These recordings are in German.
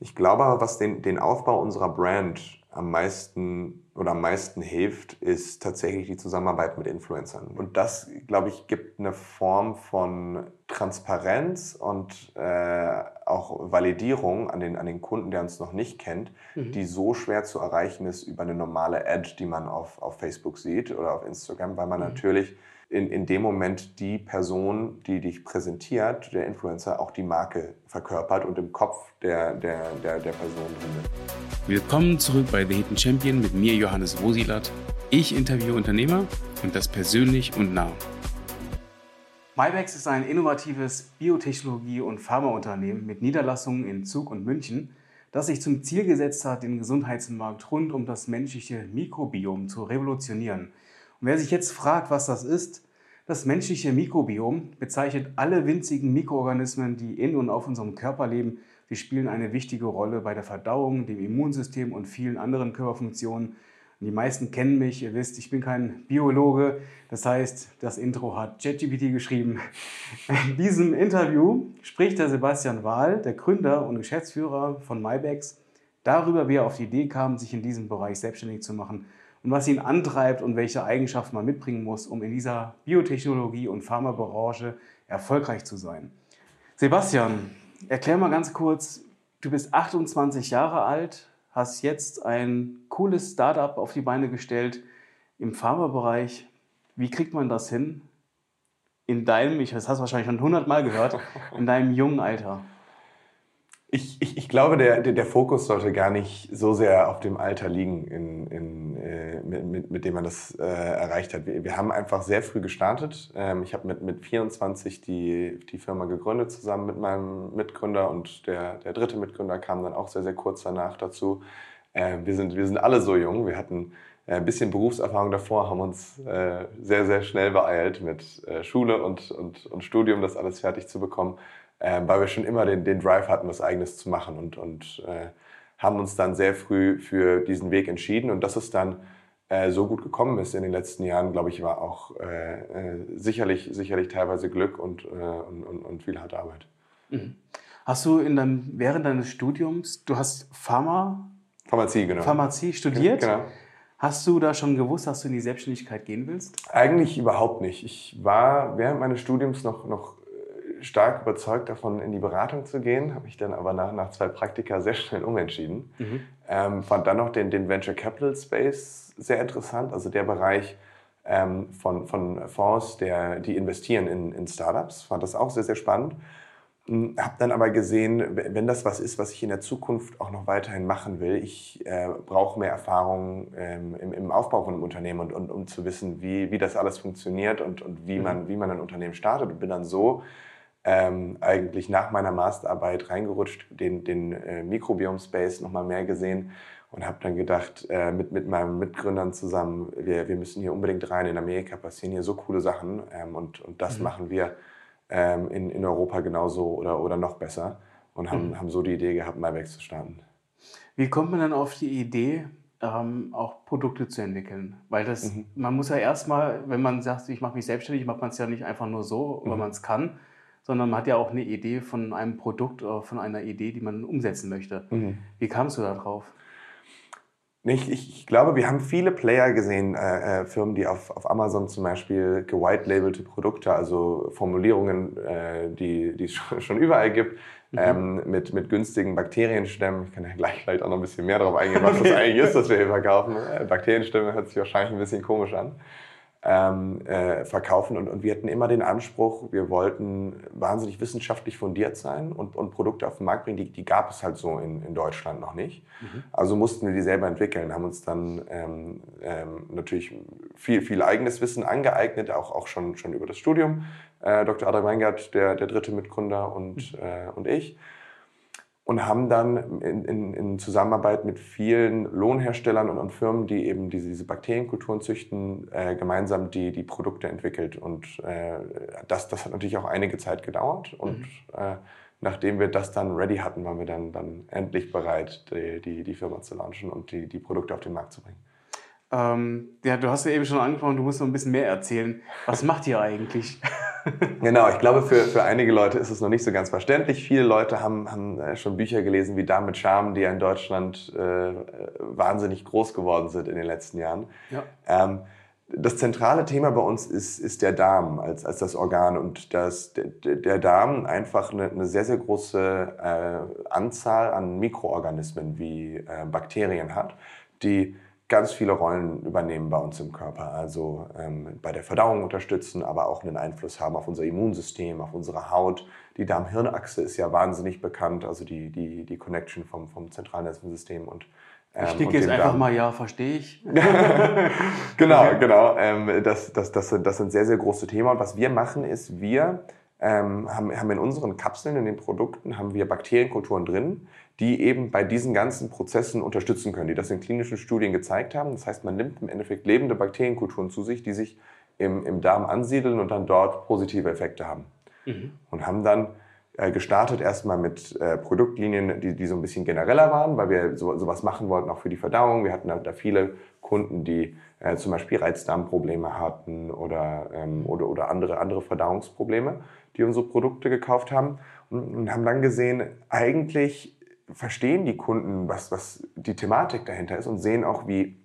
Ich glaube aber, was den, den Aufbau unserer Brand am meisten oder am meisten hilft, ist tatsächlich die Zusammenarbeit mit Influencern. Und das, glaube ich, gibt eine Form von Transparenz und äh, auch Validierung an den, an den Kunden, der uns noch nicht kennt, mhm. die so schwer zu erreichen ist über eine normale Ad, die man auf, auf Facebook sieht oder auf Instagram, weil man mhm. natürlich in, in dem Moment die Person, die dich präsentiert, der Influencer, auch die Marke verkörpert und im Kopf der, der, der, der Person drin ist. Willkommen zurück bei The Hidden Champion mit mir, Johannes Wosilat. Ich interviewe Unternehmer und das persönlich und nah. MyBags ist ein innovatives Biotechnologie- und Pharmaunternehmen mit Niederlassungen in Zug und München, das sich zum Ziel gesetzt hat, den Gesundheitsmarkt rund um das menschliche Mikrobiom zu revolutionieren – und wer sich jetzt fragt, was das ist, das menschliche Mikrobiom bezeichnet alle winzigen Mikroorganismen, die in und auf unserem Körper leben. Sie spielen eine wichtige Rolle bei der Verdauung, dem Immunsystem und vielen anderen Körperfunktionen. die meisten kennen mich, ihr wisst, ich bin kein Biologe. Das heißt, das Intro hat ChatGPT geschrieben. In diesem Interview spricht der Sebastian Wahl, der Gründer und Geschäftsführer von MyBags, darüber, wie er auf die Idee kam, sich in diesem Bereich selbstständig zu machen und was ihn antreibt und welche Eigenschaften man mitbringen muss, um in dieser Biotechnologie- und Pharmabranche erfolgreich zu sein. Sebastian, erklär mal ganz kurz, du bist 28 Jahre alt, hast jetzt ein cooles Startup auf die Beine gestellt im Pharmabereich. Wie kriegt man das hin? In deinem, ich, das hast du wahrscheinlich schon hundertmal gehört, in deinem jungen Alter. Ich, ich, ich glaube, der, der, der, Fokus sollte gar nicht so sehr auf dem Alter liegen, in, in, äh, mit, mit, mit, dem man das äh, erreicht hat. Wir, wir, haben einfach sehr früh gestartet. Ähm, ich habe mit, mit 24 die, die Firma gegründet, zusammen mit meinem Mitgründer und der, der dritte Mitgründer kam dann auch sehr, sehr kurz danach dazu. Äh, wir, sind, wir sind alle so jung. Wir hatten äh, ein bisschen Berufserfahrung davor, haben uns äh, sehr, sehr schnell beeilt mit äh, Schule und, und, und Studium, das alles fertig zu bekommen äh, weil wir schon immer den, den Drive hatten, was Eigenes zu machen und, und äh, haben uns dann sehr früh für diesen Weg entschieden und dass es dann äh, so gut gekommen ist in den letzten Jahren, glaube ich, war auch äh, äh, sicherlich, sicherlich teilweise Glück und, äh, und, und, und, viel harte Arbeit. Mhm. Hast du in deinem, während deines Studiums, du hast Pharma, Pharmazie, genau. Pharmazie studiert? Genau. Hast du da schon gewusst, dass du in die Selbstständigkeit gehen willst? Eigentlich überhaupt nicht. Ich war während meines Studiums noch, noch stark überzeugt davon, in die Beratung zu gehen, habe mich dann aber nach, nach zwei Praktika sehr schnell umentschieden. Mhm. Ähm, fand dann noch den, den Venture Capital Space sehr interessant, also der Bereich ähm, von, von Fonds, der, die investieren in, in Startups. Fand das auch sehr, sehr spannend. Hm, habe dann aber gesehen, wenn das was ist, was ich in der Zukunft auch noch weiterhin machen will, ich äh, brauche mehr Erfahrung ähm, im, im, Aufbau von einem Unternehmen und, und um zu wissen, wie, wie das alles funktioniert und, und wie, mhm. man, wie man ein Unternehmen startet. Und bin dann so ähm, eigentlich nach meiner Masterarbeit reingerutscht, den, den äh, Mikrobiom-Space nochmal mehr gesehen und habe dann gedacht, äh, mit, mit meinen Mitgründern zusammen, wir, wir müssen hier unbedingt rein. In Amerika passieren hier so coole Sachen ähm, und, und das mhm. machen wir ähm, in, in Europa genauso oder, oder noch besser und haben, mhm. haben so die Idee gehabt, MyBags zu starten. Wie kommt man dann auf die Idee, ähm, auch Produkte zu entwickeln. Weil das, mhm. man muss ja erstmal, wenn man sagt, ich mache mich selbstständig, macht man es ja nicht einfach nur so, weil mhm. man es kann, sondern man hat ja auch eine Idee von einem Produkt oder von einer Idee, die man umsetzen möchte. Mhm. Wie kamst du da drauf? Ich, ich, glaube, wir haben viele Player gesehen, äh, äh Firmen, die auf, auf Amazon zum Beispiel gewhite-labelte Produkte, also Formulierungen, äh, die, die es schon überall gibt, mhm. ähm, mit, mit günstigen Bakterienstämmen. Ich kann ja gleich vielleicht auch noch ein bisschen mehr darauf eingehen, was das eigentlich ist, was wir hier verkaufen. Äh, Bakterienstämme hört sich wahrscheinlich ein bisschen komisch an ähm, äh, verkaufen. Und, und wir hatten immer den Anspruch, wir wollten wahnsinnig wissenschaftlich fundiert sein und, und Produkte auf den Markt bringen, die, die gab es halt so in, in Deutschland noch nicht. Mhm. Also mussten wir die selber entwickeln, haben uns dann ähm, ähm, natürlich viel, viel eigenes Wissen angeeignet, auch, auch schon, schon über das Studium. Äh, Dr. Adam Weingart, der, der dritte Mitgründer und, mhm. äh, und ich und haben dann in, in, in, Zusammenarbeit mit vielen Lohnherstellern und, und Firmen, die eben diese, diese Bakterienkulturen züchten, äh, gemeinsam die, die Produkte entwickelt. Und äh, das, das hat natürlich auch einige Zeit gedauert. Und mhm. äh, nachdem wir das dann ready hatten, waren wir dann, dann endlich bereit, die, die, die Firma zu launchen und die, die Produkte auf den Markt zu bringen. Ähm, ja, du hast ja eben schon angesprochen, du musst noch ein bisschen mehr erzählen. Was macht ihr eigentlich? genau, ich glaube, für, für einige Leute ist es noch nicht so ganz verständlich. Viele Leute haben, haben äh, schon Bücher gelesen wie Darm mit Charme, die ja in Deutschland äh, wahnsinnig groß geworden sind in den letzten Jahren. Ja. Ähm, das zentrale Thema bei uns ist, ist der Darm als, als das Organ und das, der, der Darm einfach eine, eine sehr, sehr große äh, Anzahl an Mikroorganismen wie äh, Bakterien hat, die ganz viele Rollen übernehmen bei uns im Körper. Also ähm, bei der Verdauung unterstützen, aber auch einen Einfluss haben auf unser Immunsystem, auf unsere Haut. Die Darm-Hirn-Achse ist ja wahnsinnig bekannt, also die, die, die Connection vom, vom Zentralnervensystem und ähm, ich klicke jetzt einfach Darm. mal, ja, verstehe ich. genau, genau. Ähm, das, das, das, das sind sehr, sehr große Themen. Und was wir machen, ist, wir ähm, haben, haben in unseren Kapseln, in den Produkten, haben wir Bakterienkulturen drin, die eben bei diesen ganzen Prozessen unterstützen können, die das in klinischen Studien gezeigt haben. Das heißt, man nimmt im Endeffekt lebende Bakterienkulturen zu sich, die sich im, im Darm ansiedeln und dann dort positive Effekte haben. Mhm. Und haben dann äh, gestartet erstmal mit äh, Produktlinien, die, die so ein bisschen genereller waren, weil wir so, sowas machen wollten, auch für die Verdauung. Wir hatten da, da viele Kunden, die äh, zum Beispiel Reizdarmprobleme hatten oder, ähm, oder, oder andere, andere Verdauungsprobleme, die unsere Produkte gekauft haben und, und haben dann gesehen, eigentlich verstehen die Kunden, was, was die Thematik dahinter ist und sehen auch, wie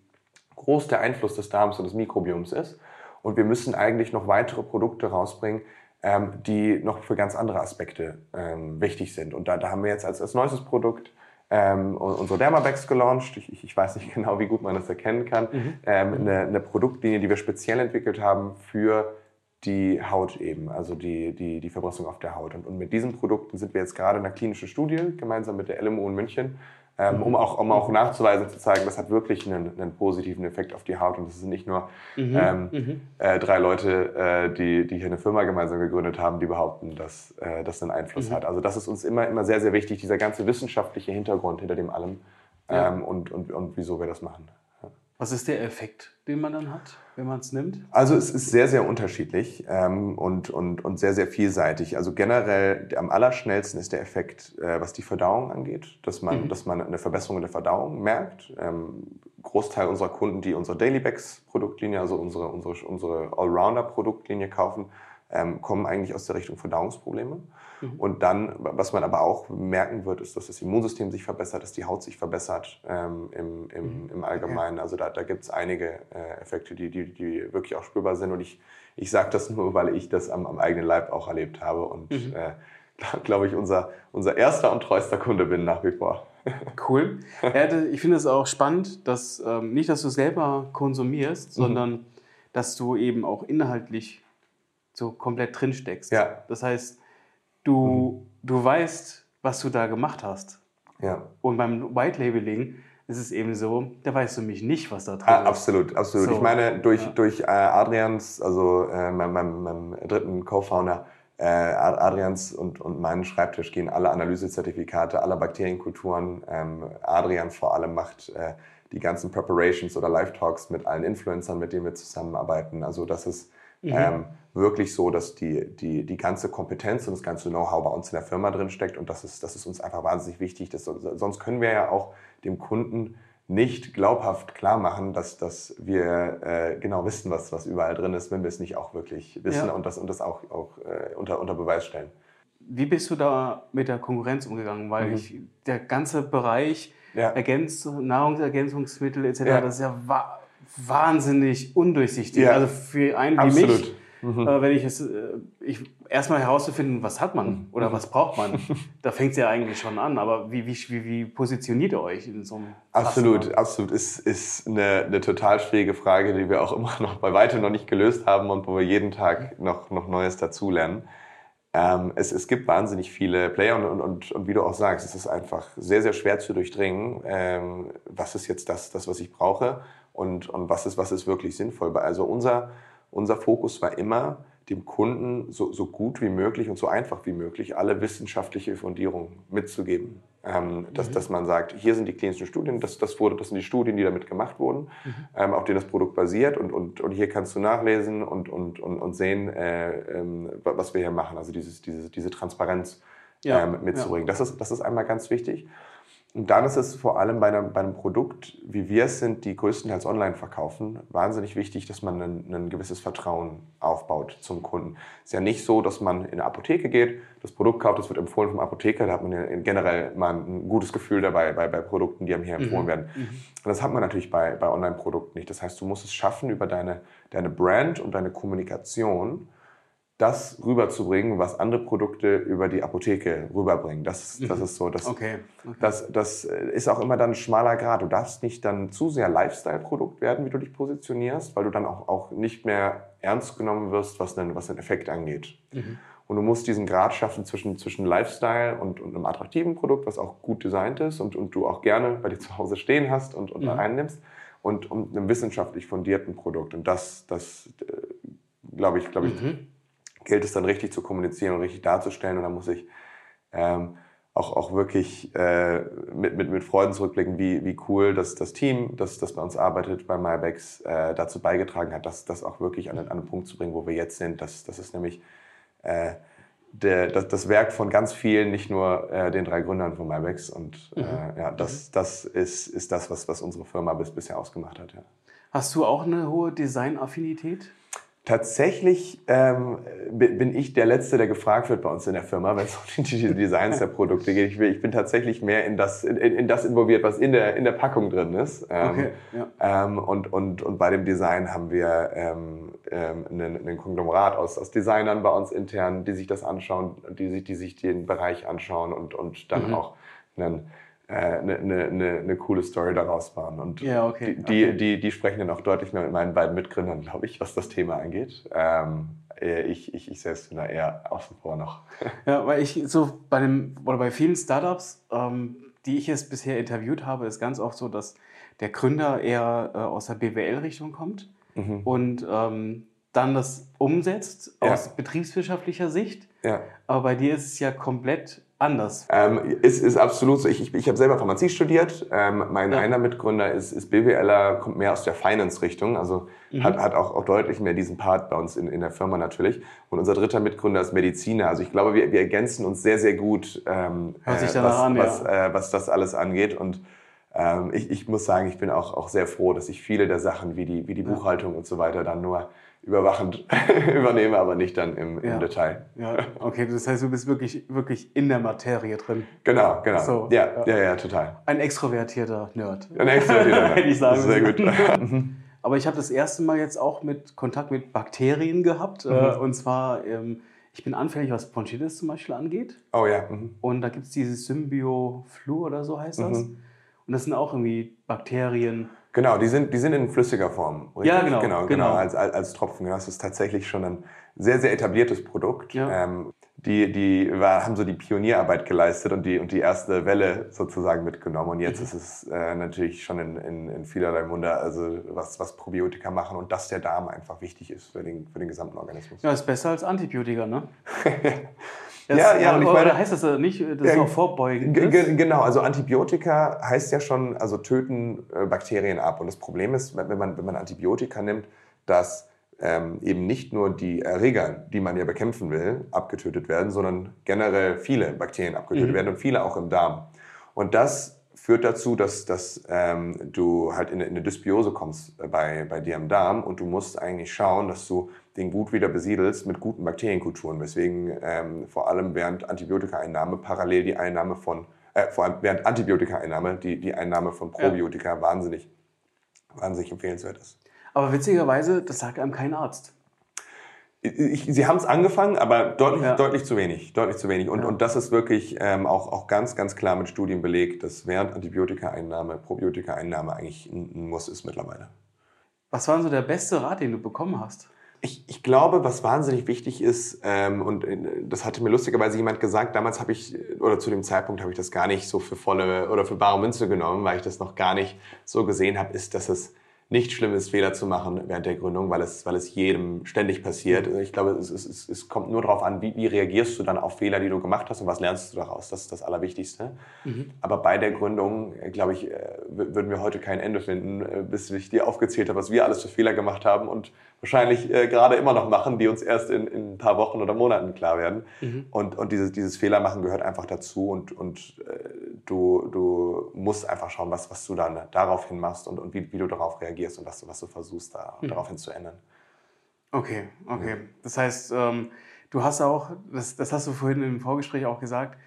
groß der Einfluss des Darms und des Mikrobioms ist. Und wir müssen eigentlich noch weitere Produkte rausbringen, ähm, die noch für ganz andere Aspekte ähm, wichtig sind. Und da, da haben wir jetzt als, als neuestes Produkt ähm, unsere Dermabags gelauncht. Ich, ich, weiß nicht genau, wie gut man das erkennen kann. Mhm. Ähm, eine, eine, Produktlinie, die wir speziell entwickelt haben für die Haut eben, also die, die, die Verbrüstung auf der Haut. Und, und mit diesen Produkten sind wir jetzt gerade in einer klinischen Studie gemeinsam mit der LMU in München ähm, um, auch, um auch nachzuweisen, zu zeigen, das hat wirklich einen, einen positiven Effekt auf die Haut. Und das sind nicht nur mhm, ähm, mhm. äh, drei Leute, äh, die, die hier eine Firma gemeinsam gegründet haben, die behaupten, dass äh, das einen Einfluss mhm. hat. Also das ist uns immer, immer sehr, sehr wichtig, dieser ganze wissenschaftliche Hintergrund hinter dem allem ja. ähm, und, und, und wieso wir das machen. Was ist der Effekt, den man dann hat, wenn man es nimmt? Also es ist sehr, sehr unterschiedlich ähm, und, und, und sehr, sehr vielseitig. Also generell am allerschnellsten ist der Effekt, äh, was die Verdauung angeht, dass man, mhm. dass man eine Verbesserung in der Verdauung merkt. Ähm, Großteil unserer Kunden, die unsere Daily Bags Produktlinie, also unsere, unsere, unsere Allrounder Produktlinie kaufen, ähm, kommen eigentlich aus der Richtung Verdauungsprobleme. Mhm. Und dann, was man aber auch merken wird, ist, dass das Immunsystem sich verbessert, dass die Haut sich verbessert ähm, im, im, mhm. im Allgemeinen. Also da, da gibt es einige äh, Effekte, die, die, die wirklich auch spürbar sind. Und ich, ich sage das nur, weil ich das am, am eigenen Leib auch erlebt habe und mhm. äh, glaube ich, unser, unser erster und treuester Kunde bin nach wie vor. Cool. ich finde es auch spannend, dass ähm, nicht, dass du selber konsumierst, mhm. sondern dass du eben auch inhaltlich so komplett drin steckst. Ja. Das heißt, du, mhm. du weißt, was du da gemacht hast. Ja. Und beim White Labeling ist es eben so, da weißt du mich nicht, was da drin ah, ist. Absolut, absolut. So. Ich meine, durch, ja. durch äh, Adrians, also äh, meinem, meinem, meinem dritten Co-Founder, äh, Adrians und, und meinen Schreibtisch gehen alle Analysezertifikate aller Bakterienkulturen. Ähm, Adrian vor allem macht äh, die ganzen Preparations oder Live-Talks mit allen Influencern, mit denen wir zusammenarbeiten. Also das ist mhm. ähm, wirklich so, dass die, die, die ganze Kompetenz und das ganze Know-how bei uns in der Firma drin steckt und das ist, das ist uns einfach wahnsinnig wichtig. Das, sonst können wir ja auch dem Kunden nicht glaubhaft klar machen, dass, dass wir äh, genau wissen, was, was überall drin ist, wenn wir es nicht auch wirklich wissen ja. und das, und das auch, auch äh, unter, unter Beweis stellen. Wie bist du da mit der Konkurrenz umgegangen? Weil mhm. ich, der ganze Bereich ja. Ergänz Nahrungsergänzungsmittel etc., ja. das ist ja wahnsinnig undurchsichtig. Also für einen wie Absolut. mich Mhm. Äh, wenn ich es, äh, ich, erstmal herauszufinden, was hat man mhm. oder was braucht man, da fängt es ja eigentlich schon an. Aber wie, wie, wie, wie positioniert ihr euch in so einem Absolut, Klassenmann? absolut. Ist, ist eine, eine total schwierige Frage, die wir auch immer noch bei weitem noch nicht gelöst haben und wo wir jeden Tag noch, noch Neues dazulernen. Ähm, es, es gibt wahnsinnig viele Player und, und, und wie du auch sagst, es ist einfach sehr, sehr schwer zu durchdringen, ähm, was ist jetzt das, das, was ich brauche und, und was, ist, was ist wirklich sinnvoll. Also unser, unser Fokus war immer, dem Kunden so, so gut wie möglich und so einfach wie möglich alle wissenschaftliche Fundierung mitzugeben. Ähm, dass, mhm. dass man sagt, hier sind die klinischen Studien, das, das, wurde, das sind die Studien, die damit gemacht wurden, mhm. ähm, auf denen das Produkt basiert und, und, und hier kannst du nachlesen und, und, und, und sehen, äh, ähm, was wir hier machen. Also dieses, diese, diese Transparenz ja. ähm, mitzubringen. Ja. Das, ist, das ist einmal ganz wichtig. Und dann ist es vor allem bei einem, bei einem Produkt, wie wir es sind, die größtenteils online verkaufen, wahnsinnig wichtig, dass man ein, ein gewisses Vertrauen aufbaut zum Kunden. Es ist ja nicht so, dass man in eine Apotheke geht, das Produkt kauft, das wird empfohlen vom Apotheker, da hat man ja generell mal ein gutes Gefühl dabei bei, bei Produkten, die einem hier empfohlen mhm. werden. Mhm. Und das hat man natürlich bei, bei Online-Produkten nicht. Das heißt, du musst es schaffen, über deine, deine Brand und deine Kommunikation das rüberzubringen, was andere Produkte über die Apotheke rüberbringen. Das, das mhm. ist so. Das, okay. okay. Das, das ist auch immer dann ein schmaler Grad. Du darfst nicht dann zu sehr Lifestyle-Produkt werden, wie du dich positionierst, weil du dann auch, auch nicht mehr ernst genommen wirst, was den, was den Effekt angeht. Mhm. Und du musst diesen Grad schaffen zwischen, zwischen Lifestyle und, und einem attraktiven Produkt, was auch gut designt ist und, und du auch gerne bei dir zu Hause stehen hast und, und mhm. einnimmst und um einem wissenschaftlich fundierten Produkt. Und das, das äh, glaube ich, glaube ich, mhm gilt es dann richtig zu kommunizieren und richtig darzustellen. Und da muss ich ähm, auch, auch wirklich äh, mit, mit, mit Freuden zurückblicken, wie, wie cool das, das Team, das, das bei uns arbeitet, bei MyBags, äh, dazu beigetragen hat, das, das auch wirklich an, an einen Punkt zu bringen, wo wir jetzt sind. Das, das ist nämlich äh, der, das, das Werk von ganz vielen, nicht nur äh, den drei Gründern von MyBags. Und äh, mhm. ja, das, das ist, ist das, was, was unsere Firma bis, bisher ausgemacht hat. Ja. Hast du auch eine hohe Designaffinität? Tatsächlich ähm, bin ich der Letzte, der gefragt wird bei uns in der Firma, wenn es um die Designs der Produkte geht. Ich bin, ich bin tatsächlich mehr in das, in, in, das involviert, was in der, in der Packung drin ist. Ähm, okay, ja. ähm, und, und, und bei dem Design haben wir ähm, ähm, einen, einen Konglomerat aus, aus Designern bei uns intern, die sich das anschauen, die sich, die sich den Bereich anschauen und, und dann mhm. auch einen eine, eine, eine, eine coole Story daraus bauen. Und ja, okay, die, okay. Die, die, sprechen dann auch deutlich mehr mit meinen beiden Mitgründern, glaube ich, was das Thema angeht. Ähm, ich, ich, ich selbst bin da eher außen vor noch. Ja, weil ich so bei dem, oder bei vielen Startups, ähm, die ich jetzt bisher interviewt habe, ist ganz oft so, dass der Gründer eher äh, aus der BWL-Richtung kommt mhm. und ähm, dann das umsetzt aus ja. betriebswirtschaftlicher Sicht. Ja. Aber bei dir ist es ja komplett anders. Ähm, ist, ist absolut so. Ich, ich, ich habe selber Pharmazie studiert. Ähm, mein ja. einer Mitgründer ist, ist BWLer, kommt mehr aus der Finance-Richtung, also mhm. hat, hat auch, auch deutlich mehr diesen Part bei uns in, in der Firma natürlich. Und unser dritter Mitgründer ist Mediziner. Also ich glaube, wir, wir ergänzen uns sehr, sehr gut, ähm, äh, was, an, was, ja. äh, was das alles angeht. Und ähm, ich, ich muss sagen, ich bin auch, auch sehr froh, dass ich viele der Sachen wie die, wie die Buchhaltung und so weiter dann nur überwachend übernehme, aber nicht dann im, im ja. Detail. Ja, okay, das heißt, du bist wirklich, wirklich in der Materie drin. Genau, genau. So, ja, ja, ja, ja, total. Ein extrovertierter Nerd. Ein extrovertierter Nerd. Hätte ich sagen Sehr gut. aber ich habe das erste Mal jetzt auch mit Kontakt mit Bakterien gehabt. Äh, mhm. Und zwar, ähm, ich bin anfällig, was Bronchitis zum Beispiel angeht. Oh ja. Mhm. Und da gibt es dieses Symbio-Flu oder so heißt das. Mhm. Und das sind auch irgendwie Bakterien. Genau, die sind, die sind in flüssiger Form. Richtig? Ja, genau. Genau, genau, genau. Als, als, als Tropfen. Das ist tatsächlich schon ein sehr, sehr etabliertes Produkt. Ja. Ähm, die, die war, haben so die Pionierarbeit geleistet und die, und die erste Welle sozusagen mitgenommen. Und jetzt mhm. ist es äh, natürlich schon in, in, in vielerlei Munde, also was, was Probiotika machen und dass der Darm einfach wichtig ist für den, für den gesamten Organismus. Ja, ist besser als Antibiotika, ne? Das, ja, ja, und ich meine, heißt das nicht, das ist auch vorbeugend? Genau, also Antibiotika heißt ja schon, also töten äh, Bakterien ab. Und das Problem ist, wenn man, wenn man Antibiotika nimmt, dass ähm, eben nicht nur die Erreger, die man ja bekämpfen will, abgetötet werden, sondern generell viele Bakterien abgetötet mhm. werden und viele auch im Darm. Und das führt dazu, dass, dass ähm, du halt in, in eine Dysbiose kommst bei, bei dir im Darm und du musst eigentlich schauen, dass du den gut wieder besiedelst mit guten Bakterienkulturen, weswegen ähm, vor allem während Antibiotikaeinnahme parallel die Einnahme von, äh, vor allem während Antibiotikaeinnahme die, die Einnahme von Probiotika ja. wahnsinnig, wahnsinnig empfehlenswert ist. Aber witzigerweise, das sagt einem kein Arzt. Ich, sie haben es angefangen, aber deutlich, ja. deutlich zu wenig. Deutlich zu wenig. Und, ja. und das ist wirklich ähm, auch, auch ganz, ganz klar mit Studien belegt, dass während Antibiotikaeinnahme, Probiotika-Einnahme eigentlich ein, ein Muss ist mittlerweile. Was war so der beste Rat, den du bekommen hast? Ich, ich glaube, was wahnsinnig wichtig ist, ähm, und äh, das hatte mir lustigerweise jemand gesagt, damals habe ich, oder zu dem Zeitpunkt habe ich das gar nicht so für volle oder für bare Münze genommen, weil ich das noch gar nicht so gesehen habe, ist, dass es nicht schlimm ist, Fehler zu machen während der Gründung, weil es, weil es jedem ständig passiert. Ich glaube, es, es, es kommt nur darauf an, wie, wie reagierst du dann auf Fehler, die du gemacht hast und was lernst du daraus. Das ist das Allerwichtigste. Mhm. Aber bei der Gründung, äh, glaube ich, äh, würden wir heute kein Ende finden, äh, bis ich dir aufgezählt habe, was wir alles für Fehler gemacht haben und wahrscheinlich äh, gerade immer noch machen, die uns erst in, in ein paar Wochen oder Monaten klar werden. Mhm. Und, und dieses, dieses Fehlermachen gehört einfach dazu und, und äh, du, du musst einfach schauen, was, was du dann daraufhin machst und, und wie, wie du darauf reagierst und was du, was du versuchst, da, mhm. daraufhin zu ändern. Okay, okay. Das heißt, ähm, du hast auch, das, das hast du vorhin im Vorgespräch auch gesagt,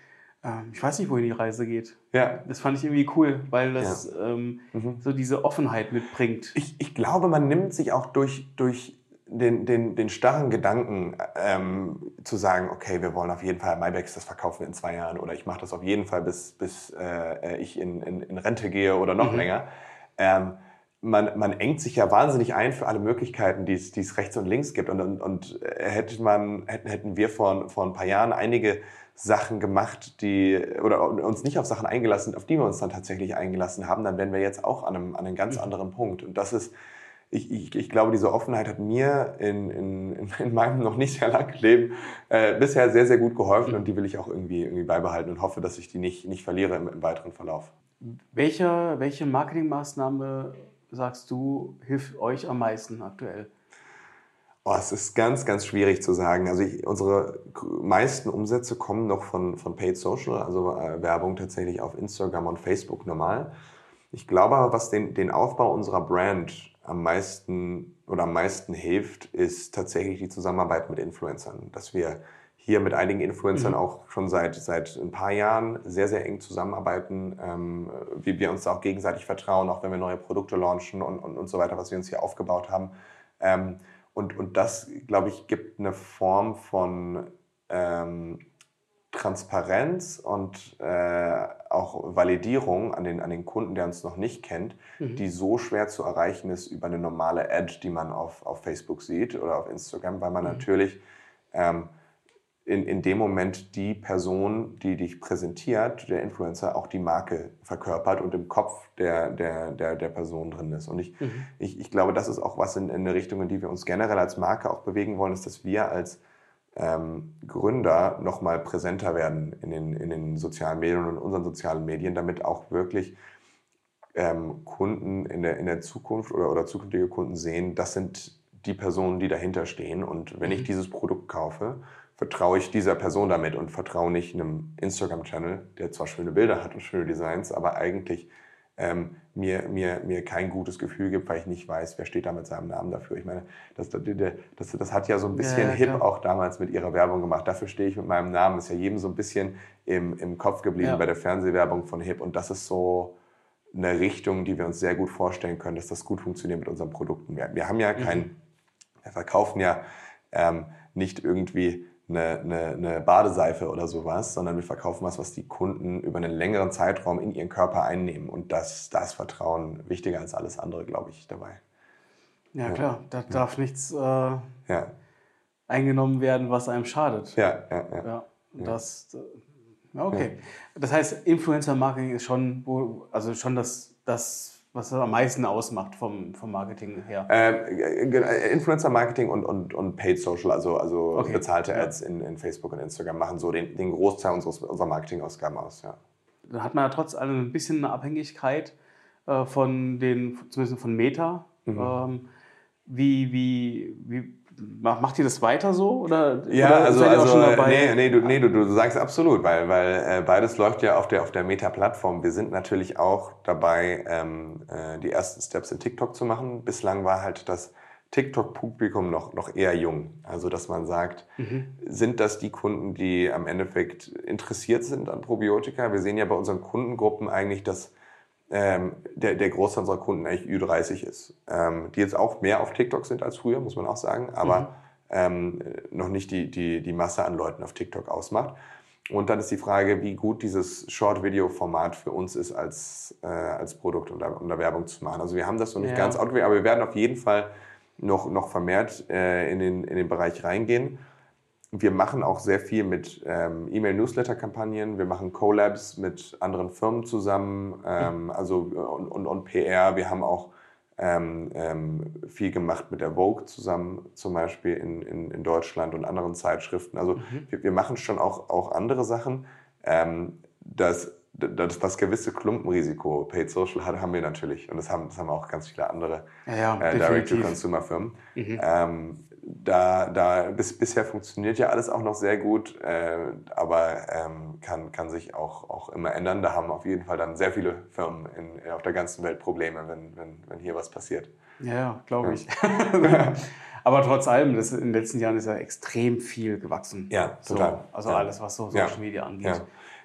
ähm, ich weiß nicht, wohin die Reise geht. Ja. Das fand ich irgendwie cool, weil das ja. ähm, mhm. so diese Offenheit mitbringt. Ich, ich glaube, man nimmt sich auch durch, durch den, den, den starren Gedanken ähm, zu sagen, okay, wir wollen auf jeden Fall MyBags, das verkaufen wir in zwei Jahren oder ich mache das auf jeden Fall, bis, bis äh, ich in, in, in Rente gehe oder noch mhm. länger. Ähm, man, man engt sich ja wahnsinnig ein für alle Möglichkeiten, die es, die es rechts und links gibt. Und, und, und hätte man, hätten, hätten wir vor, vor ein paar Jahren einige Sachen gemacht, die oder uns nicht auf Sachen eingelassen, auf die wir uns dann tatsächlich eingelassen haben, dann wären wir jetzt auch an einem, an einem ganz mhm. anderen Punkt. Und das ist, ich, ich, ich glaube, diese Offenheit hat mir in, in, in meinem noch nicht sehr langen Leben äh, bisher sehr, sehr gut geholfen und die will ich auch irgendwie, irgendwie beibehalten und hoffe, dass ich die nicht, nicht verliere im, im weiteren Verlauf. Welche, welche Marketingmaßnahme sagst du, hilft euch am meisten aktuell? Oh, es ist ganz, ganz schwierig zu sagen. Also ich, unsere meisten Umsätze kommen noch von, von Paid Social, also äh, Werbung tatsächlich auf Instagram und Facebook normal. Ich glaube aber, was den, den Aufbau unserer Brand am meisten oder am meisten hilft, ist tatsächlich die Zusammenarbeit mit Influencern. Dass wir hier mit einigen Influencern mhm. auch schon seit, seit ein paar Jahren sehr, sehr eng zusammenarbeiten, ähm, wie wir uns auch gegenseitig vertrauen, auch wenn wir neue Produkte launchen und, und, und so weiter, was wir uns hier aufgebaut haben. Ähm, und, und das, glaube ich, gibt eine Form von ähm, Transparenz und äh, auch Validierung an den, an den Kunden, der uns noch nicht kennt, mhm. die so schwer zu erreichen ist über eine normale Ad, die man auf, auf Facebook sieht oder auf Instagram, weil man mhm. natürlich ähm, in, in dem Moment die Person, die dich präsentiert, der Influencer, auch die Marke verkörpert und im Kopf der, der, der, der Person drin ist. Und ich, mhm. ich, ich glaube, das ist auch was in, in eine Richtung, in die wir uns generell als Marke auch bewegen wollen, ist, dass wir als ähm, Gründer noch mal präsenter werden in den, in den sozialen Medien und in unseren sozialen Medien, damit auch wirklich ähm, Kunden in der, in der Zukunft oder, oder zukünftige Kunden sehen, das sind die Personen, die dahinter stehen. Und wenn ich mhm. dieses Produkt kaufe, vertraue ich dieser Person damit und vertraue nicht einem Instagram-Channel, der zwar schöne Bilder hat und schöne Designs, aber eigentlich ähm, mir, mir, mir kein gutes Gefühl gibt, weil ich nicht weiß, wer steht da mit seinem Namen dafür. Ich meine, das, das, das, das hat ja so ein bisschen ja, ja, hip auch damals mit ihrer Werbung gemacht. Dafür stehe ich mit meinem Namen. Ist ja jedem so ein bisschen im, im Kopf geblieben ja. bei der Fernsehwerbung von hip. Und das ist so eine Richtung, die wir uns sehr gut vorstellen können, dass das gut funktioniert mit unseren Produkten. Wir, wir haben ja kein, mhm. wir verkaufen ja ähm, nicht irgendwie eine, eine, eine Badeseife oder sowas, sondern wir verkaufen was, was die Kunden über einen längeren Zeitraum in ihren Körper einnehmen. Und das, das Vertrauen wichtiger als alles andere, glaube ich, dabei. Ja, klar, da ja. darf nichts äh, ja. eingenommen werden, was einem schadet. Ja, ja, ja. ja das, okay. Das heißt, Influencer-Marketing ist schon, also schon das, das was am meisten ausmacht vom, vom Marketing her? Ähm, Influencer-Marketing und, und, und Paid Social, also, also okay. bezahlte Ads ja. in, in Facebook und Instagram, machen so den, den Großteil unseres, unserer Marketingausgaben aus. Ja. Da hat man ja trotz allem ein bisschen eine Abhängigkeit äh, von den, zumindest von Meta. Mhm. Ähm, wie, wie, wie Macht ihr das weiter so? Oder, ja, oder also, also nee, nee, du, nee du, du sagst absolut, weil, weil äh, beides läuft ja auf der, auf der Meta-Plattform. Wir sind natürlich auch dabei, ähm, äh, die ersten Steps in TikTok zu machen. Bislang war halt das TikTok-Publikum noch, noch eher jung. Also, dass man sagt, mhm. sind das die Kunden, die am Endeffekt interessiert sind an Probiotika? Wir sehen ja bei unseren Kundengruppen eigentlich, dass ähm, der, der Großteil unserer Kunden eigentlich Ü30 ist. Ähm, die jetzt auch mehr auf TikTok sind als früher, muss man auch sagen, aber mhm. ähm, noch nicht die, die, die Masse an Leuten auf TikTok ausmacht. Und dann ist die Frage, wie gut dieses Short-Video-Format für uns ist, als, äh, als Produkt um da, um da Werbung zu machen. Also wir haben das noch nicht ja. ganz out, aber wir werden auf jeden Fall noch, noch vermehrt äh, in, den, in den Bereich reingehen wir machen auch sehr viel mit ähm, E-Mail-Newsletter-Kampagnen. Wir machen Collabs mit anderen Firmen zusammen, ähm, also und, und, und, PR. Wir haben auch ähm, ähm, viel gemacht mit der Vogue zusammen, zum Beispiel in, in, in Deutschland und anderen Zeitschriften. Also mhm. wir, wir, machen schon auch, auch andere Sachen. Ähm, das, das, das gewisse Klumpenrisiko Paid Social hat, haben wir natürlich. Und das haben, das haben auch ganz viele andere ja, ja, äh, Direct-to-Consumer-Firmen. Mhm. Da, da bis, bisher funktioniert ja alles auch noch sehr gut, äh, aber ähm, kann, kann sich auch, auch immer ändern. Da haben auf jeden Fall dann sehr viele Firmen in, auf der ganzen Welt Probleme, wenn, wenn, wenn hier was passiert. Ja, glaube ich. aber trotz allem, das in den letzten Jahren ist ja extrem viel gewachsen. Ja, total. So, also ja. alles, was so Social. Media angeht. Ja.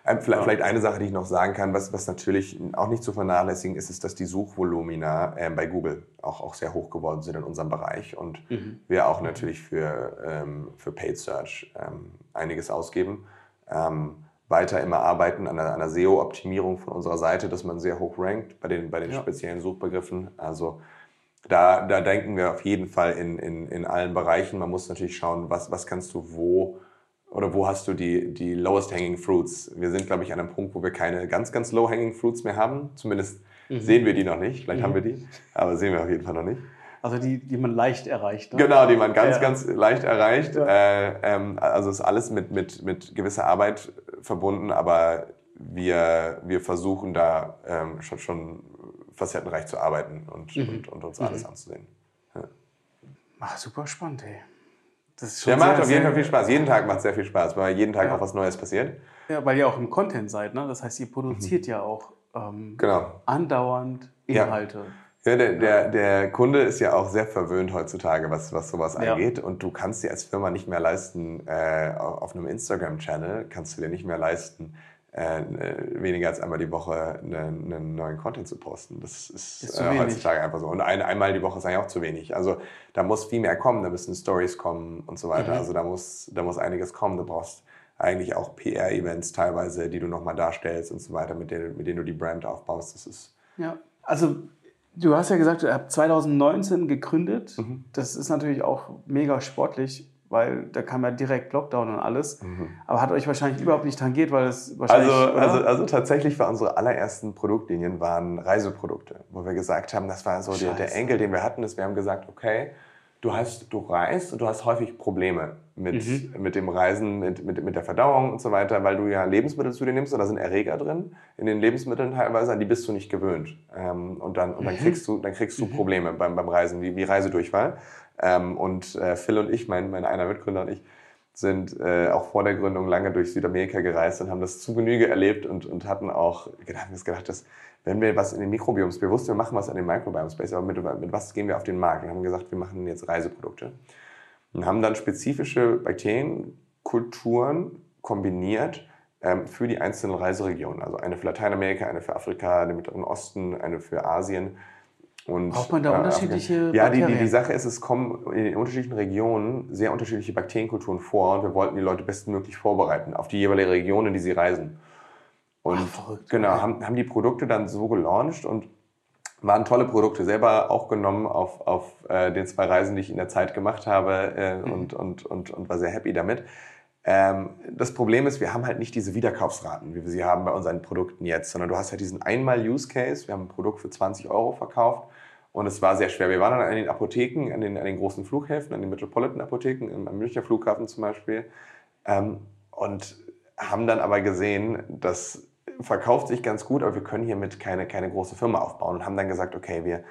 Ähm, vielleicht, vielleicht, eine Sache, die ich noch sagen kann, was, was natürlich auch nicht zu vernachlässigen ist, ist, dass die Suchvolumina äh, bei Google auch, auch sehr hoch geworden sind in unserem Bereich und mhm. wir auch natürlich für, ähm, für Paid Search ähm, einiges ausgeben. Ähm, weiter immer arbeiten an einer, einer SEO-Optimierung von unserer Seite, dass man sehr hoch rankt bei den, bei den ja. speziellen Suchbegriffen. Also da, da denken wir auf jeden Fall in, in, in allen Bereichen. Man muss natürlich schauen, was, was kannst du wo oder wo hast du die, die lowest hanging fruits? Wir sind, glaube ich, an einem Punkt, wo wir keine ganz, ganz low hanging fruits mehr haben. Zumindest mhm. sehen wir die noch nicht. Vielleicht mhm. haben wir die, aber sehen wir auf jeden Fall noch nicht. Also die, die man leicht erreicht. Ne? Genau, die man ganz, ja. ganz leicht erreicht. Ja. Äh, ähm, also ist alles mit, mit, mit gewisser Arbeit verbunden, aber wir, wir versuchen da ähm, schon, schon facettenreich zu arbeiten und, mhm. und, und, uns alles mhm. anzusehen. Ja. Ach, super spannend, ey. Das ist schon Der macht auf jeden Fall viel Spaß. Jeden Tag macht sehr viel Spaß, weil jeden Tag ja. auch was Neues passiert. Ja, weil ihr auch im Content seid, ne? Das heißt, ihr produziert mhm. ja auch ähm, genau. andauernd Inhalte. Ja. ja der, der, der, Kunde ist ja auch sehr verwöhnt heutzutage, was, was sowas ja. angeht. Und du kannst dir als Firma nicht mehr leisten, äh, auf einem Instagram-Channel kannst du dir nicht mehr leisten, äh, weniger als einmal die Woche einen, einen, neuen Content zu posten. Das ist, ist äh, heutzutage einfach so. Und ein, einmal die Woche ist eigentlich auch zu wenig. Also da muss viel mehr kommen, da müssen Stories kommen und so weiter. Mhm. Also da muss, da muss einiges kommen. Du brauchst eigentlich auch PR-Events teilweise, die du nochmal darstellst und so weiter, mit denen, mit denen du die Brand aufbaust. Das ist ja, also du hast ja gesagt, du habt 2019 gegründet. Mhm. Das ist natürlich auch mega sportlich weil da kam ja direkt Lockdown und alles. Mhm. Aber hat euch wahrscheinlich überhaupt nicht tangiert, weil es wahrscheinlich. Also, also, also tatsächlich war unsere allerersten Produktlinien waren Reiseprodukte, wo wir gesagt haben, das war so der, der Enkel, den wir hatten, ist, wir haben gesagt, okay, du hast, du reist und du hast häufig Probleme mit, mhm. mit dem Reisen, mit, mit, mit der Verdauung und so weiter, weil du ja Lebensmittel zu dir nimmst und da sind Erreger drin in den Lebensmitteln teilweise, an die bist du nicht gewöhnt. Ähm, und dann, und dann mhm. kriegst du, dann kriegst du mhm. Probleme beim, beim Reisen, wie, wie Reisedurchfall. Ähm, und äh, Phil und ich, mein, mein einer Mitgründer und ich, sind äh, auch vor der Gründung lange durch Südamerika gereist und haben das zu Genüge erlebt und, und hatten auch gedacht, gedacht, dass wenn wir was in den Mikrobioms, wussten, wir machen was an den Microbiome Space, aber mit, mit was gehen wir auf den Markt? Und haben gesagt, wir machen jetzt Reiseprodukte. Und haben dann spezifische Bakterienkulturen kombiniert ähm, für die einzelnen Reiseregionen. Also eine für Lateinamerika, eine für Afrika, den Mittleren Osten, eine für Asien und, Braucht man da äh, unterschiedliche Ja, die, die, die Sache ist, es kommen in den unterschiedlichen Regionen sehr unterschiedliche Bakterienkulturen vor und wir wollten die Leute bestmöglich vorbereiten auf die jeweilige Region, in die sie reisen. Und Ach, verrückt, genau, haben, haben die Produkte dann so gelauncht und waren tolle Produkte, selber auch genommen auf, auf äh, den zwei Reisen, die ich in der Zeit gemacht habe äh, mhm. und, und, und, und war sehr happy damit. Ähm, das Problem ist, wir haben halt nicht diese Wiederkaufsraten, wie wir sie haben bei unseren Produkten jetzt, sondern du hast halt diesen Einmal-Use-Case. Wir haben ein Produkt für 20 Euro verkauft und es war sehr schwer. Wir waren dann an den Apotheken, an den, an den großen Flughäfen, an den Metropolitan-Apotheken, am Münchner Flughafen zum Beispiel ähm, und haben dann aber gesehen, das verkauft sich ganz gut, aber wir können hiermit keine, keine große Firma aufbauen und haben dann gesagt, okay, wir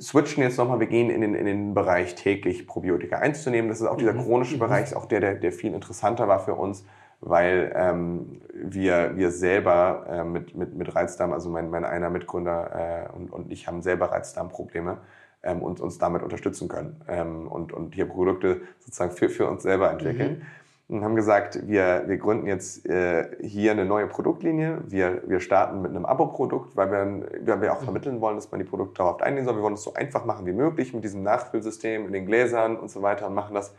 switchen jetzt nochmal, wir gehen in den, in den Bereich täglich Probiotika einzunehmen. Das ist auch dieser mhm. chronische mhm. Bereich, ist auch der, der, der viel interessanter war für uns, weil ähm, wir, wir selber äh, mit, mit, mit Reizdarm, also mein, mein einer Mitgründer äh, und, und ich haben selber Reizdarmprobleme ähm, und uns damit unterstützen können ähm, und, und hier Produkte sozusagen für, für uns selber entwickeln. Mhm und haben gesagt, wir, wir gründen jetzt äh, hier eine neue Produktlinie. Wir, wir starten mit einem Abo-Produkt, weil wir, weil wir auch vermitteln wollen, dass man die Produkte darauf eingehen soll. Wir wollen es so einfach machen wie möglich mit diesem Nachfüllsystem in den Gläsern und so weiter und machen das,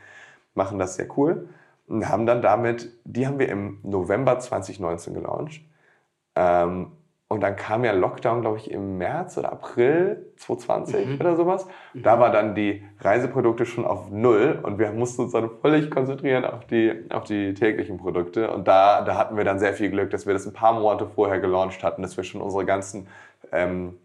machen das sehr cool. Und haben dann damit, die haben wir im November 2019 gelauncht. Ähm, und dann kam ja Lockdown, glaube ich, im März oder April 2020 mhm. oder sowas. Mhm. Da war dann die Reiseprodukte schon auf Null und wir mussten uns dann völlig konzentrieren auf die, auf die täglichen Produkte. Und da, da hatten wir dann sehr viel Glück, dass wir das ein paar Monate vorher gelauncht hatten, dass wir schon unsere ganzen ähm,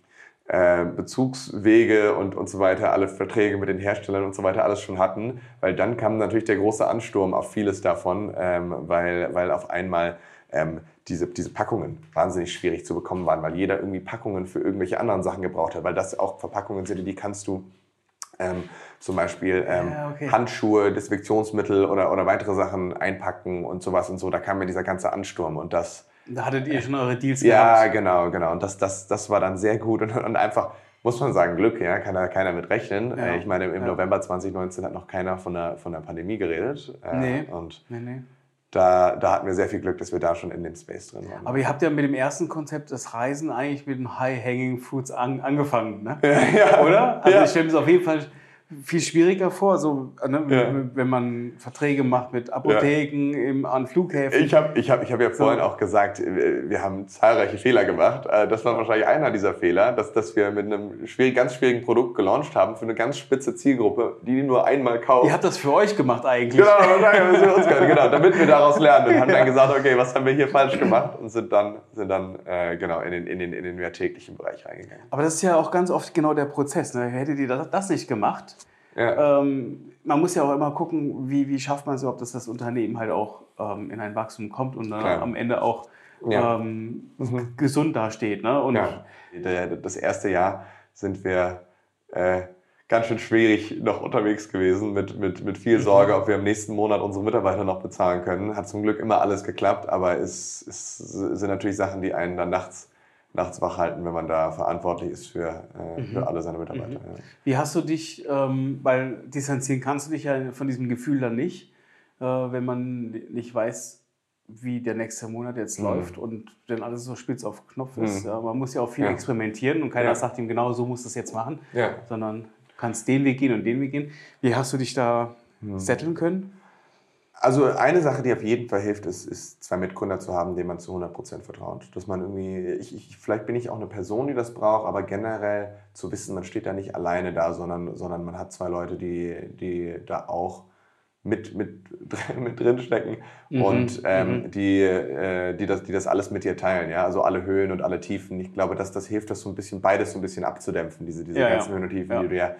äh, Bezugswege und, und so weiter, alle Verträge mit den Herstellern und so weiter, alles schon hatten. Weil dann kam natürlich der große Ansturm auf vieles davon, ähm, weil, weil auf einmal ähm, diese, diese Packungen wahnsinnig schwierig zu bekommen waren, weil jeder irgendwie Packungen für irgendwelche anderen Sachen gebraucht hat, weil das auch Verpackungen sind, die kannst du ähm, zum Beispiel ähm, ja, okay. Handschuhe, Desinfektionsmittel oder, oder weitere Sachen einpacken und sowas und so. Da kam mir dieser ganze Ansturm und das. Da hattet ihr schon eure Deals ja, gehabt. Ja, genau, genau. Und das, das, das war dann sehr gut und, und einfach, muss man sagen, Glück, ja, kann da keiner mit rechnen. Ja, äh, ich meine, im ja. November 2019 hat noch keiner von der, von der Pandemie geredet. Äh, nee. Und nee, nee. Da, da hatten wir sehr viel Glück, dass wir da schon in dem Space drin waren. Aber ihr habt ja mit dem ersten Konzept das Reisen eigentlich mit den High-Hanging Foods an, angefangen, ne? ja. Oder? Also ich stelle mir es auf jeden Fall viel schwieriger vor, so, ne, ja. wenn man Verträge macht mit Apotheken ja. im, an Flughäfen. Ich habe ich hab, ich hab ja vorhin auch gesagt, äh, wir haben zahlreiche Fehler gemacht. Äh, das war wahrscheinlich einer dieser Fehler, dass, dass wir mit einem schwierig, ganz schwierigen Produkt gelauncht haben für eine ganz spitze Zielgruppe, die nur einmal kauft. Ihr habt das für euch gemacht eigentlich. Genau, wahrscheinlich für uns gemacht, genau, damit wir daraus lernen und haben dann gesagt, okay, was haben wir hier falsch gemacht und sind dann, sind dann äh, genau in den, in, den, in den mehr täglichen Bereich reingegangen. Aber das ist ja auch ganz oft genau der Prozess. Ne? Hättet ihr das, das nicht gemacht, ja. Ähm, man muss ja auch immer gucken, wie, wie schafft man es überhaupt, dass das Unternehmen halt auch ähm, in ein Wachstum kommt und äh, am Ende auch ja. ähm, mhm. gesund dasteht. Ne? Und ja. Das erste Jahr sind wir äh, ganz schön schwierig noch unterwegs gewesen mit, mit, mit viel Sorge, mhm. ob wir im nächsten Monat unsere Mitarbeiter noch bezahlen können. Hat zum Glück immer alles geklappt, aber es, es sind natürlich Sachen, die einen dann nachts nachts wach halten, wenn man da verantwortlich ist für, äh, mhm. für alle seine Mitarbeiter. Mhm. Ja. Wie hast du dich, ähm, weil distanzieren kannst du dich ja von diesem Gefühl dann nicht, äh, wenn man nicht weiß, wie der nächste Monat jetzt mhm. läuft und wenn alles so spitz auf Knopf ist. Mhm. Ja, man muss ja auch viel ja. experimentieren und keiner sagt ihm genau, so muss das jetzt machen, sondern du kannst den Weg gehen und den Weg gehen. Wie hast du dich da mhm. setteln können? Also eine Sache, die auf jeden Fall hilft, ist, ist zwei Mitgründer zu haben, denen man zu 100% vertraut. Dass man irgendwie, ich, ich, vielleicht bin ich auch eine Person, die das braucht, aber generell zu wissen, man steht da nicht alleine da, sondern, sondern man hat zwei Leute, die, die da auch mit, mit, mit drinstecken mhm, und ähm, mhm. die, äh, die, das, die das alles mit dir teilen. Ja? Also alle Höhen und alle Tiefen. Ich glaube, dass das hilft, das so ein bisschen, beides so ein bisschen abzudämpfen, diese, diese ja, ganzen ja. Höhen und Tiefen, ja. die du ja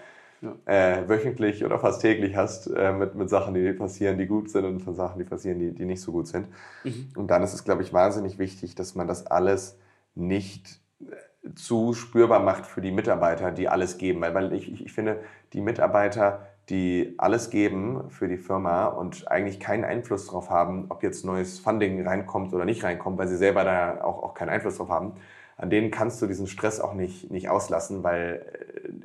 äh, wöchentlich oder fast täglich hast äh, mit, mit Sachen, die passieren, die gut sind und von Sachen, die passieren, die, die nicht so gut sind. Mhm. Und dann ist es, glaube ich, wahnsinnig wichtig, dass man das alles nicht äh, zu spürbar macht für die Mitarbeiter, die alles geben. Weil, weil ich, ich, ich finde, die Mitarbeiter, die alles geben für die Firma und eigentlich keinen Einfluss darauf haben, ob jetzt neues Funding reinkommt oder nicht reinkommt, weil sie selber da auch, auch keinen Einfluss drauf haben, an denen kannst du diesen Stress auch nicht, nicht auslassen, weil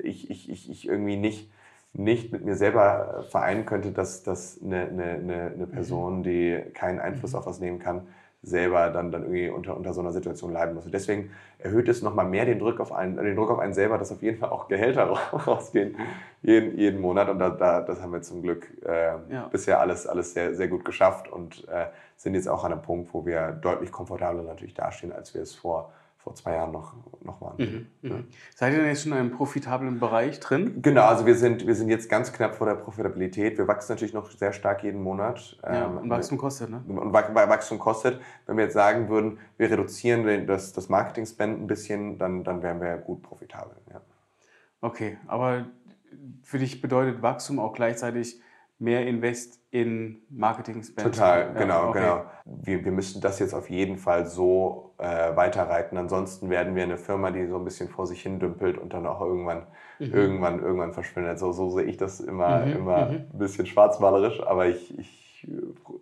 äh, ich, ich, ich, ich irgendwie nicht, nicht mit mir selber vereinen könnte, dass, dass eine, eine, eine Person, die keinen Einfluss auf was nehmen kann, selber dann, dann irgendwie unter, unter so einer Situation leiden muss. Und deswegen erhöht es nochmal mehr den Druck, auf einen, den Druck auf einen selber, dass auf jeden Fall auch Gehälter rausgehen jeden, jeden Monat. Und da, da, das haben wir zum Glück äh, ja. bisher alles, alles sehr, sehr gut geschafft und äh, sind jetzt auch an einem Punkt, wo wir deutlich komfortabler natürlich dastehen, als wir es vor vor zwei Jahren noch, noch waren. Mhm, ja. Mhm. Seid ihr denn jetzt schon in einem profitablen Bereich drin? Genau, also wir sind, wir sind jetzt ganz knapp vor der Profitabilität. Wir wachsen natürlich noch sehr stark jeden Monat. Ja, ähm, und Wachstum kostet, ne? Und Wachstum kostet. Wenn wir jetzt sagen würden, wir reduzieren das, das Marketing-Spend ein bisschen, dann, dann wären wir gut profitabel. Ja. Okay, aber für dich bedeutet Wachstum auch gleichzeitig mehr Invest in Marketing Spend. Total, ja, genau, okay. genau. Wir, wir müssen das jetzt auf jeden Fall so äh, weiterreiten. Ansonsten werden wir eine Firma, die so ein bisschen vor sich hin dümpelt und dann auch irgendwann, mhm. irgendwann, irgendwann verschwindet. So, so sehe ich das immer, mhm. immer mhm. ein bisschen schwarzmalerisch, aber ich, ich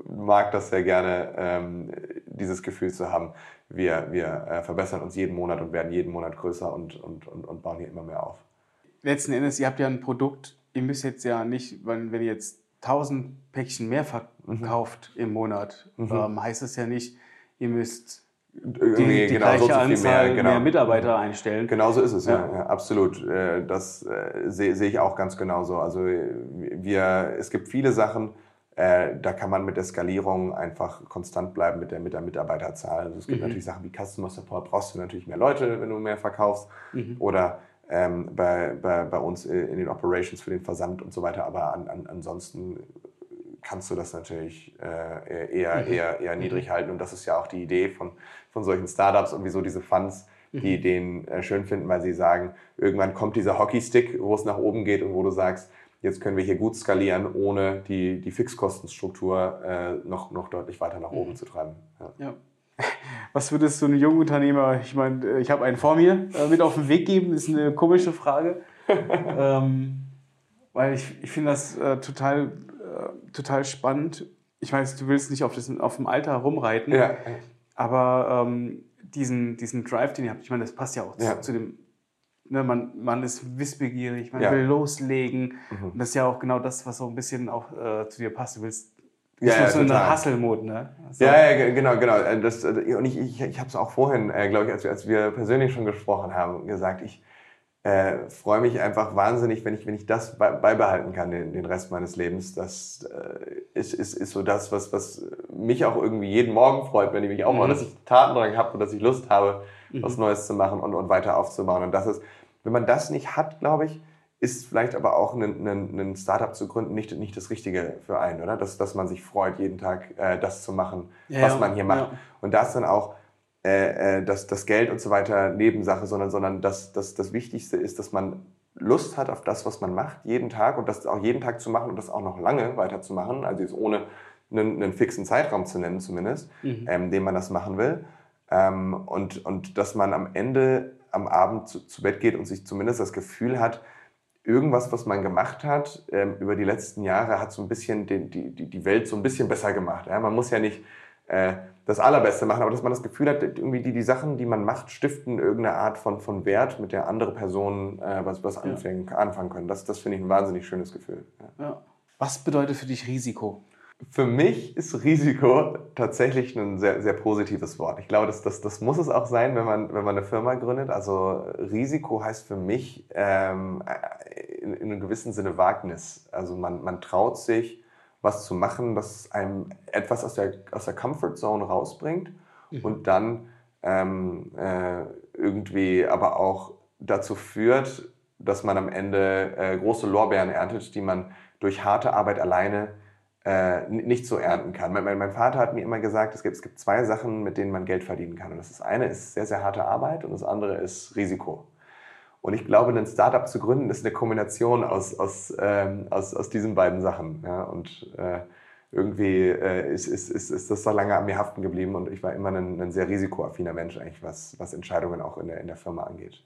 mag das sehr gerne, ähm, dieses Gefühl zu haben. Wir, wir äh, verbessern uns jeden Monat und werden jeden Monat größer und, und, und, und bauen hier immer mehr auf. Letzten Endes, ihr habt ja ein Produkt, ihr müsst jetzt ja nicht, wenn, wenn ihr jetzt 1000 Päckchen mehr verkauft mhm. im Monat, mhm. ähm, heißt es ja nicht, ihr müsst die, die genau, gleiche so Anzahl mehr, genau. mehr, Mitarbeiter einstellen. Genauso ist es, ja, ja, ja absolut. Äh, das äh, sehe seh ich auch ganz genauso. Also wir, es gibt viele Sachen, äh, da kann man mit der Skalierung einfach konstant bleiben mit der, mit der Mitarbeiterzahl. Also es gibt mhm. natürlich Sachen wie Customer Support, brauchst du natürlich mehr Leute, wenn du mehr verkaufst. Mhm. Oder ähm, bei, bei, bei uns in den Operations für den Versand und so weiter. Aber an, an, ansonsten kannst du das natürlich äh, eher, mhm. eher, eher mhm. niedrig halten. Und das ist ja auch die Idee von, von solchen Startups und wieso diese Funds die mhm. den äh, schön finden, weil sie sagen, irgendwann kommt dieser Hockeystick, wo es nach oben geht und wo du sagst, jetzt können wir hier gut skalieren, ohne die, die Fixkostenstruktur äh, noch, noch deutlich weiter nach oben mhm. zu treiben. Ja. ja. Was würdest du einem jungen Unternehmer, ich meine, äh, ich habe einen vor mir, äh, mit auf den Weg geben? Ist eine komische Frage. ähm, weil ich, ich finde das äh, total, äh, total spannend. Ich weiß, du willst nicht auf, das, auf dem Alter rumreiten, ja. aber ähm, diesen, diesen Drive, den ihr habt, ich meine, das passt ja auch ja. Zu, zu, dem, ne, man, man ist wissbegierig, man ja. will loslegen. Mhm. Und das ist ja auch genau das, was so ein bisschen auch äh, zu dir passt. Du willst ja, ja, so eine Hustle-Mode, ne? So. Ja, ja, genau, genau. Äh, das, äh, und ich, ich, ich habe es auch vorhin, äh, glaube ich, als wir, als wir persönlich schon gesprochen haben, gesagt, ich äh, freue mich einfach wahnsinnig, wenn ich, wenn ich das beibehalten kann, den, den Rest meines Lebens. Das äh, ist, ist, ist so das, was, was mich auch irgendwie jeden Morgen freut, wenn ich mich auch mhm. mal, dass ich Tatendrang habe und dass ich Lust habe, mhm. was Neues zu machen und, und weiter aufzubauen. Und das ist, wenn man das nicht hat, glaube ich, ist vielleicht aber auch ein, ein, ein Startup zu gründen nicht, nicht das Richtige für einen, oder? Dass, dass man sich freut, jeden Tag äh, das zu machen, ja, was man hier macht. Ja. Und das dann auch äh, äh, das, das Geld und so weiter Nebensache, sondern, sondern das, das, das Wichtigste ist, dass man Lust hat auf das, was man macht, jeden Tag und das auch jeden Tag zu machen und das auch noch lange weiterzumachen, also jetzt ohne einen, einen fixen Zeitraum zu nennen zumindest, mhm. ähm, den man das machen will. Ähm, und, und dass man am Ende am Abend zu, zu Bett geht und sich zumindest das Gefühl hat, irgendwas, was man gemacht hat ähm, über die letzten Jahre, hat so ein bisschen den, die, die, die Welt so ein bisschen besser gemacht. Ja? Man muss ja nicht äh, das Allerbeste machen, aber dass man das Gefühl hat, irgendwie die, die Sachen, die man macht, stiften irgendeine Art von, von Wert, mit der andere Personen äh, was, was anfangen, ja. anfangen können. Das, das finde ich ein wahnsinnig schönes Gefühl. Ja. Ja. Was bedeutet für dich Risiko? Für mich ist Risiko tatsächlich ein sehr, sehr positives Wort. Ich glaube, das, das, das muss es auch sein, wenn man, wenn man eine Firma gründet. Also Risiko heißt für mich ähm, in, in einem gewissen Sinne Wagnis. Also man, man traut sich, was zu machen, das einem etwas aus der, aus der Comfort Zone rausbringt mhm. und dann ähm, äh, irgendwie aber auch dazu führt, dass man am Ende äh, große Lorbeeren erntet, die man durch harte Arbeit alleine äh, nicht so ernten kann. Mein, mein, Vater hat mir immer gesagt, es gibt, es gibt zwei Sachen, mit denen man Geld verdienen kann. Und das, das eine ist sehr, sehr harte Arbeit und das andere ist Risiko. Und ich glaube, ein Startup zu gründen ist eine Kombination aus, aus, ähm, aus, aus diesen beiden Sachen. Ja? Und äh, irgendwie äh, ist, ist, ist, ist das so lange an mir haften geblieben und ich war immer ein, ein sehr risikoaffiner Mensch, eigentlich, was, was Entscheidungen auch in der, in der Firma angeht.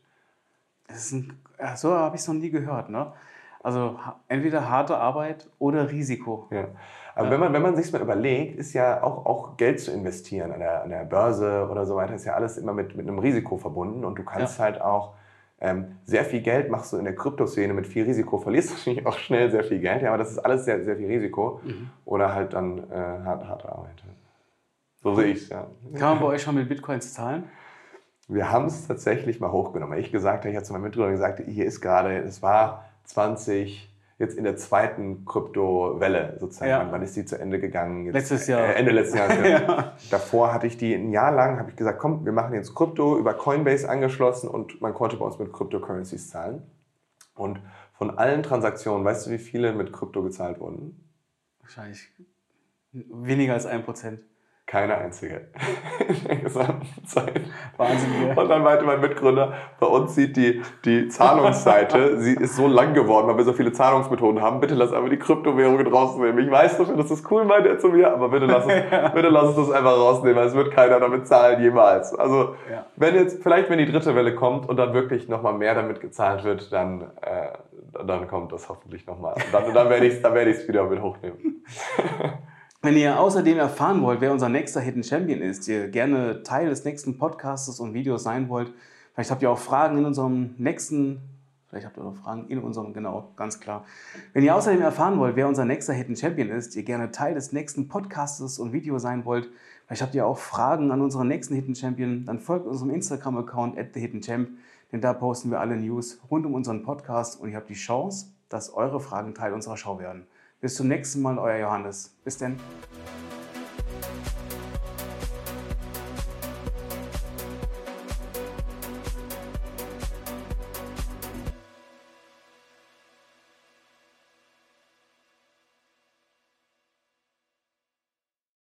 Ein, so habe ich es noch nie gehört. Ne? Also entweder harte Arbeit oder Risiko. Ja. Aber wenn man, wenn man sich mal überlegt, ist ja auch, auch Geld zu investieren an der, an der Börse oder so weiter, ist ja alles immer mit, mit einem Risiko verbunden und du kannst ja. halt auch ähm, sehr viel Geld machst du in der Kryptoszene mit viel Risiko, verlierst du natürlich auch schnell sehr viel Geld, ja, aber das ist alles sehr, sehr viel Risiko mhm. oder halt dann äh, harte, harte Arbeit. So sehe ich es, ja. Kann man bei euch schon mit Bitcoins zahlen? Wir haben es tatsächlich mal hochgenommen. Ich gesagt habe, ich habe zu meinem Mitgründer gesagt, hier ist gerade, es war 20, jetzt in der zweiten Kryptowelle sozusagen. Ja. Wann ist die zu Ende gegangen? Jetzt, Letztes Jahr. Äh, Ende letzten Jahres. ja. Davor hatte ich die ein Jahr lang, habe ich gesagt, komm, wir machen jetzt Krypto über Coinbase angeschlossen und man konnte bei uns mit Cryptocurrencies zahlen. Und von allen Transaktionen, weißt du, wie viele mit Krypto gezahlt wurden? Wahrscheinlich weniger als ein Prozent. Keine einzige. In der gesamten Zeit. Wahnsinn. Und dann meinte mein Mitgründer, bei uns sieht die, die Zahlungsseite, sie ist so lang geworden, weil wir so viele Zahlungsmethoden haben. Bitte lass einfach die Kryptowährungen rausnehmen. Ich weiß doch schon, das ist cool, meint er zu mir, aber bitte lass, es, ja. bitte lass uns das einfach rausnehmen, weil es wird keiner damit zahlen jemals. Also, ja. wenn jetzt, vielleicht wenn die dritte Welle kommt und dann wirklich nochmal mehr damit gezahlt wird, dann, äh, dann kommt das hoffentlich nochmal. Dann, dann werde ich es werd wieder mit hochnehmen. Wenn ihr außerdem erfahren wollt, wer unser nächster Hidden Champion ist, ihr gerne Teil des nächsten Podcasts und Videos sein wollt, vielleicht habt ihr auch Fragen in unserem nächsten, vielleicht habt ihr auch Fragen in unserem, genau, ganz klar. Wenn ihr außerdem erfahren wollt, wer unser nächster Hidden Champion ist, ihr gerne Teil des nächsten Podcasts und Videos sein wollt, vielleicht habt ihr auch Fragen an unseren nächsten Hidden Champion, dann folgt unserem Instagram-Account at thehiddenchamp, denn da posten wir alle News rund um unseren Podcast und ihr habt die Chance, dass eure Fragen Teil unserer Show werden. Bis zum nächsten Mal, euer Johannes. Bis denn.